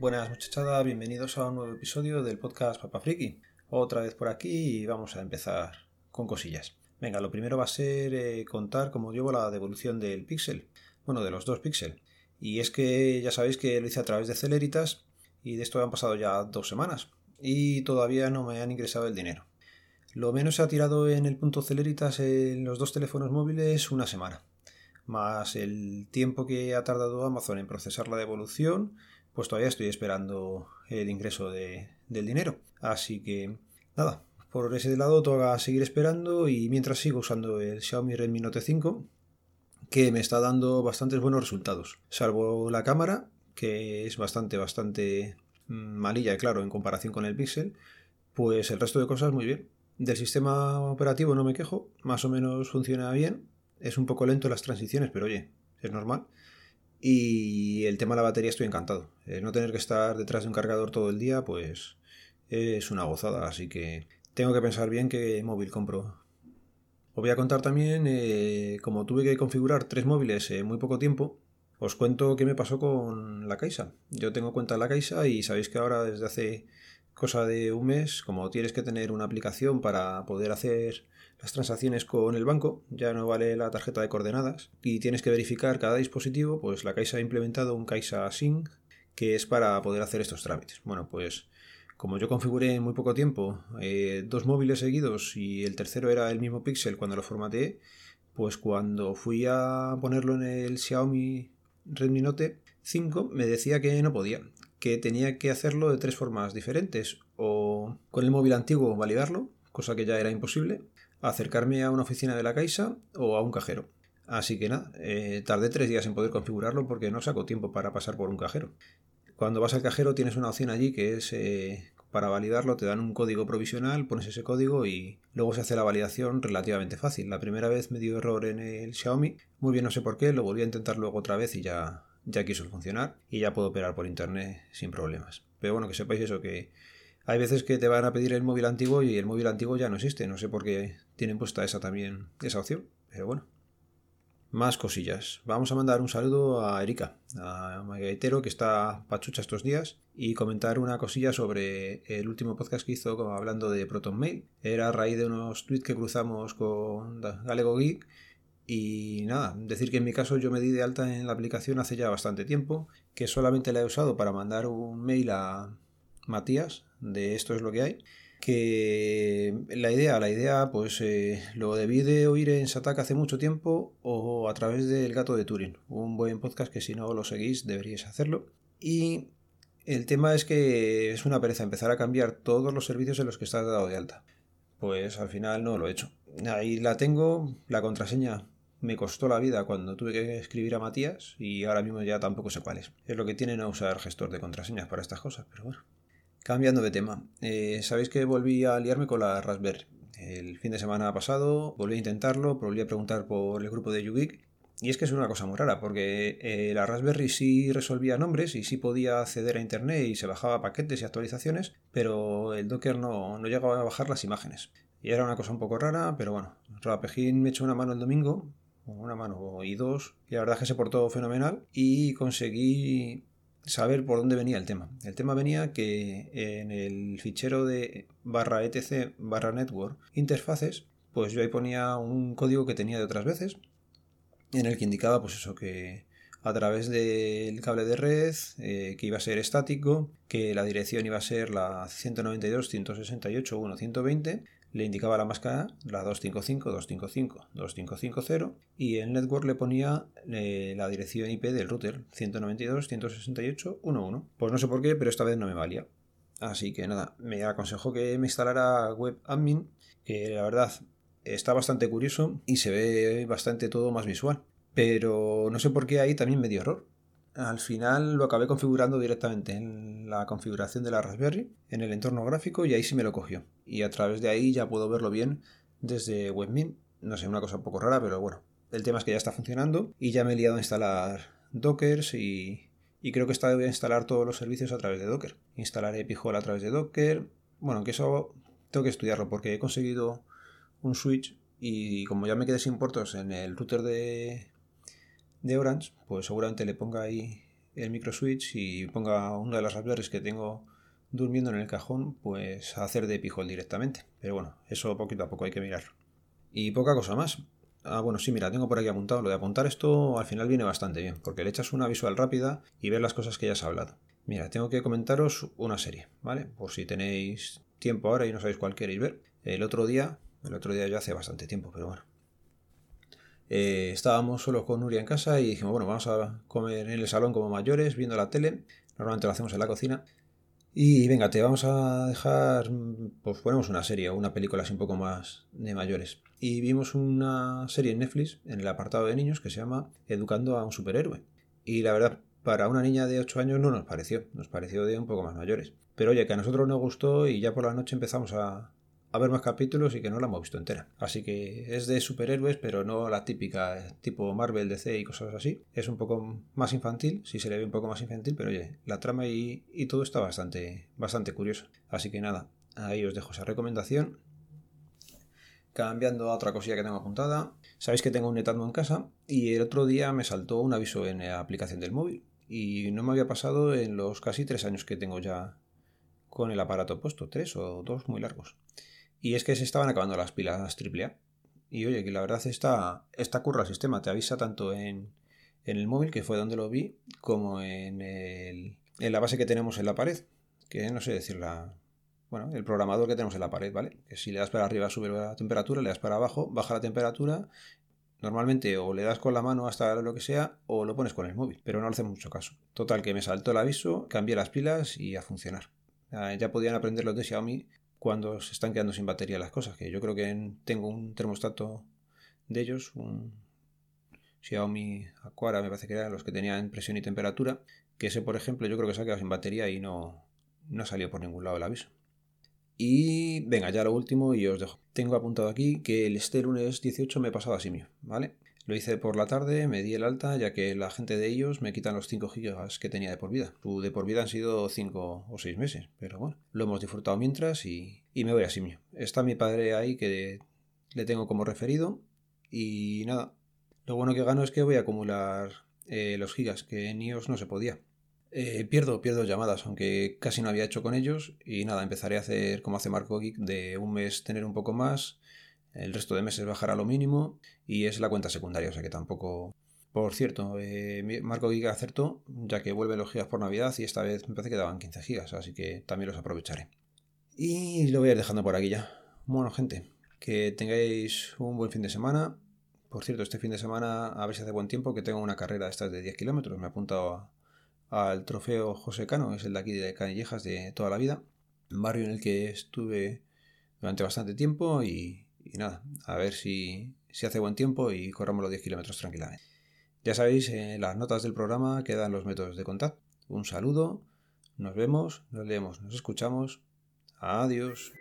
Buenas muchachada, bienvenidos a un nuevo episodio del podcast Papa Friki. Otra vez por aquí y vamos a empezar con cosillas. Venga, lo primero va a ser eh, contar cómo llevo la devolución del Pixel. Bueno, de los dos Pixel. Y es que ya sabéis que lo hice a través de Celeritas y de esto han pasado ya dos semanas y todavía no me han ingresado el dinero. Lo menos se ha tirado en el punto Celeritas en los dos teléfonos móviles una semana, más el tiempo que ha tardado Amazon en procesar la devolución, pues todavía estoy esperando el ingreso del dinero. Así que nada, por ese lado toca seguir esperando y mientras sigo usando el Xiaomi Redmi Note 5 que me está dando bastantes buenos resultados, salvo la cámara que es bastante, bastante mm, malilla, claro, en comparación con el Pixel, pues el resto de cosas muy bien. Del sistema operativo no me quejo, más o menos funciona bien, es un poco lento las transiciones, pero oye, es normal. Y el tema de la batería estoy encantado. no tener que estar detrás de un cargador todo el día, pues es una gozada, así que tengo que pensar bien qué móvil compro. Os voy a contar también, eh, como tuve que configurar tres móviles en muy poco tiempo, os cuento qué me pasó con la Caixa. Yo tengo cuenta en la Caixa y sabéis que ahora desde hace cosa de un mes, como tienes que tener una aplicación para poder hacer las transacciones con el banco, ya no vale la tarjeta de coordenadas y tienes que verificar cada dispositivo, pues la Caixa ha implementado un Caixa Sync que es para poder hacer estos trámites. Bueno, pues como yo configuré en muy poco tiempo eh, dos móviles seguidos y el tercero era el mismo Pixel cuando lo formateé, pues cuando fui a ponerlo en el Xiaomi Redmi Note 5 me decía que no podía, que tenía que hacerlo de tres formas diferentes, o con el móvil antiguo validarlo, cosa que ya era imposible, acercarme a una oficina de la Caixa o a un cajero. Así que nada, eh, tardé tres días en poder configurarlo porque no saco tiempo para pasar por un cajero. Cuando vas al cajero tienes una opción allí que es eh, para validarlo te dan un código provisional, pones ese código y luego se hace la validación relativamente fácil. La primera vez me dio error en el Xiaomi, muy bien no sé por qué, lo volví a intentar luego otra vez y ya, ya quiso funcionar y ya puedo operar por internet sin problemas. Pero bueno, que sepáis eso, que hay veces que te van a pedir el móvil antiguo y el móvil antiguo ya no existe, no sé por qué tienen puesta esa también, esa opción, pero bueno. Más cosillas. Vamos a mandar un saludo a Erika, a Magaitero, que está pachucha estos días, y comentar una cosilla sobre el último podcast que hizo hablando de Proton Mail. Era a raíz de unos tweets que cruzamos con Galego Geek. Y nada, decir que en mi caso yo me di de alta en la aplicación hace ya bastante tiempo, que solamente la he usado para mandar un mail a Matías de esto es lo que hay que la idea, la idea, pues eh, lo debí de oír en Satak hace mucho tiempo o a través del Gato de Turing, un buen podcast que si no lo seguís deberíais hacerlo. Y el tema es que es una pereza empezar a cambiar todos los servicios en los que estás dado de alta. Pues al final no lo he hecho. Ahí la tengo, la contraseña me costó la vida cuando tuve que escribir a Matías y ahora mismo ya tampoco sé cuál es. Es lo que tienen a usar gestor de contraseñas para estas cosas, pero bueno. Cambiando de tema, eh, sabéis que volví a liarme con la Raspberry. El fin de semana pasado volví a intentarlo, volví a preguntar por el grupo de YouGeek y es que es una cosa muy rara, porque eh, la Raspberry sí resolvía nombres y sí podía acceder a Internet y se bajaba paquetes y actualizaciones, pero el Docker no, no llegaba a bajar las imágenes. Y era una cosa un poco rara, pero bueno, Rapejín me echó una mano el domingo, una mano y dos, y la verdad es que se portó fenomenal y conseguí saber por dónde venía el tema. El tema venía que en el fichero de barra etc barra network interfaces, pues yo ahí ponía un código que tenía de otras veces, en el que indicaba pues eso que a través del cable de red, eh, que iba a ser estático, que la dirección iba a ser la 192.168.1.120, le indicaba la máscara la 255, 255, 2550 y el network le ponía eh, la dirección IP del router 192.168.1.1. Pues no sé por qué, pero esta vez no me valía. Así que nada, me aconsejó que me instalara WebAdmin, que la verdad está bastante curioso y se ve bastante todo más visual. Pero no sé por qué ahí también me dio error al final lo acabé configurando directamente en la configuración de la Raspberry, en el entorno gráfico, y ahí sí me lo cogió. Y a través de ahí ya puedo verlo bien desde WebMin. No sé, una cosa un poco rara, pero bueno. El tema es que ya está funcionando y ya me he liado a instalar Dockers y, creo que está voy a instalar todos los servicios a través de Docker. Instalaré Pijol a través de Docker. Bueno, que eso tengo que estudiarlo porque he conseguido un switch y como ya me quedé sin puertos en el router de, de Orange, pues seguramente le ponga ahí el micro switch y ponga una de las Raspberries que tengo durmiendo en el cajón, pues a hacer de pijol directamente. Pero bueno, eso poquito a poco hay que mirar. Y poca cosa más. Ah, bueno, sí, mira, tengo por aquí apuntado. Lo de apuntar esto al final viene bastante bien, porque le echas una visual rápida y ves las cosas que ya has hablado. Mira, tengo que comentaros una serie, ¿vale? Por si tenéis tiempo ahora y no sabéis cuál queréis ver. El otro día, el otro día ya hace bastante tiempo, pero bueno. Eh, estábamos solo con Nuria en casa y dijimos, bueno, vamos a comer en el salón como mayores, viendo la tele. Normalmente lo hacemos en la cocina. Y venga, te vamos a dejar, pues ponemos una serie o una película así un poco más de mayores. Y vimos una serie en Netflix, en el apartado de niños, que se llama Educando a un superhéroe. Y la verdad, para una niña de 8 años no nos pareció, nos pareció de un poco más mayores. Pero oye, que a nosotros nos gustó y ya por la noche empezamos a, a ver más capítulos y que no la hemos visto entera. Así que es de superhéroes, pero no la típica tipo Marvel, DC y cosas así. Es un poco más infantil, sí se le ve un poco más infantil, pero oye, la trama y, todo está bastante, bastante curioso. Así que nada, ahí os dejo esa recomendación. Cambiando a otra cosilla que tengo apuntada. Sabéis que tengo un Netatmo en casa y el otro día me saltó un aviso en la aplicación del móvil y no me había pasado en los casi tres años que tengo ya con el aparato puesto, tres o dos muy largos. Y es que se estaban acabando las pilas AAA. Y oye, que la verdad está, está curra el sistema, te avisa tanto en, en el móvil, que fue donde lo vi, como en, el, en la base que tenemos en la pared, que no sé decirla. Bueno, el programador que tenemos en la pared, ¿vale? Que si le das para arriba sube la temperatura, le das para abajo, baja la temperatura Normalmente o le das con la mano hasta lo que sea o lo pones con el móvil, pero no hace mucho caso. Total, que me saltó el aviso, cambié las pilas y a funcionar. Ya podían aprender los de Xiaomi cuando se están quedando sin batería las cosas, que yo creo que tengo un termostato de ellos, un Xiaomi Aquara me parece que eran los que tenían presión y temperatura, que ese por ejemplo yo creo que se ha quedado sin batería y no, no salió por ningún lado el aviso. Y venga, ya lo último y os dejo. Tengo apuntado aquí que el este lunes 18 me he pasado a Simio, ¿vale? Lo hice por la tarde, me di el alta, ya que la gente de ellos me quitan los 5 gigas que tenía de por vida. Su de por vida han sido 5 o 6 meses, pero bueno, lo hemos disfrutado mientras y, y me voy a Simio. Está mi padre ahí que le tengo como referido y nada. Lo bueno que gano es que voy a acumular eh, los gigas, que en iOS no se podía. Eh, pierdo, pierdo llamadas, aunque casi no había hecho con ellos. Y nada, empezaré a hacer como hace Marco Geek, de un mes tener un poco más, el resto de meses bajar a lo mínimo, y es la cuenta secundaria, o sea que tampoco. Por cierto, eh, Marco Geek acertó, ya que vuelve los gigas por Navidad y esta vez me parece que daban 15 gigas, así que también los aprovecharé. Y lo voy a ir dejando por aquí ya. Bueno, gente, que tengáis un buen fin de semana. Por cierto, este fin de semana, a ver si hace buen tiempo, que tengo una carrera esta de 10 kilómetros. Me he apuntado al trofeo José Cano, es el de aquí de Canillejas de toda la vida, barrio en el que estuve durante bastante tiempo y, nada, a ver si, si, hace buen tiempo y corramos los 10 kilómetros tranquilamente. Ya sabéis, en las notas del programa quedan los métodos de contacto. Un saludo, nos vemos, nos leemos, nos escuchamos. Adiós.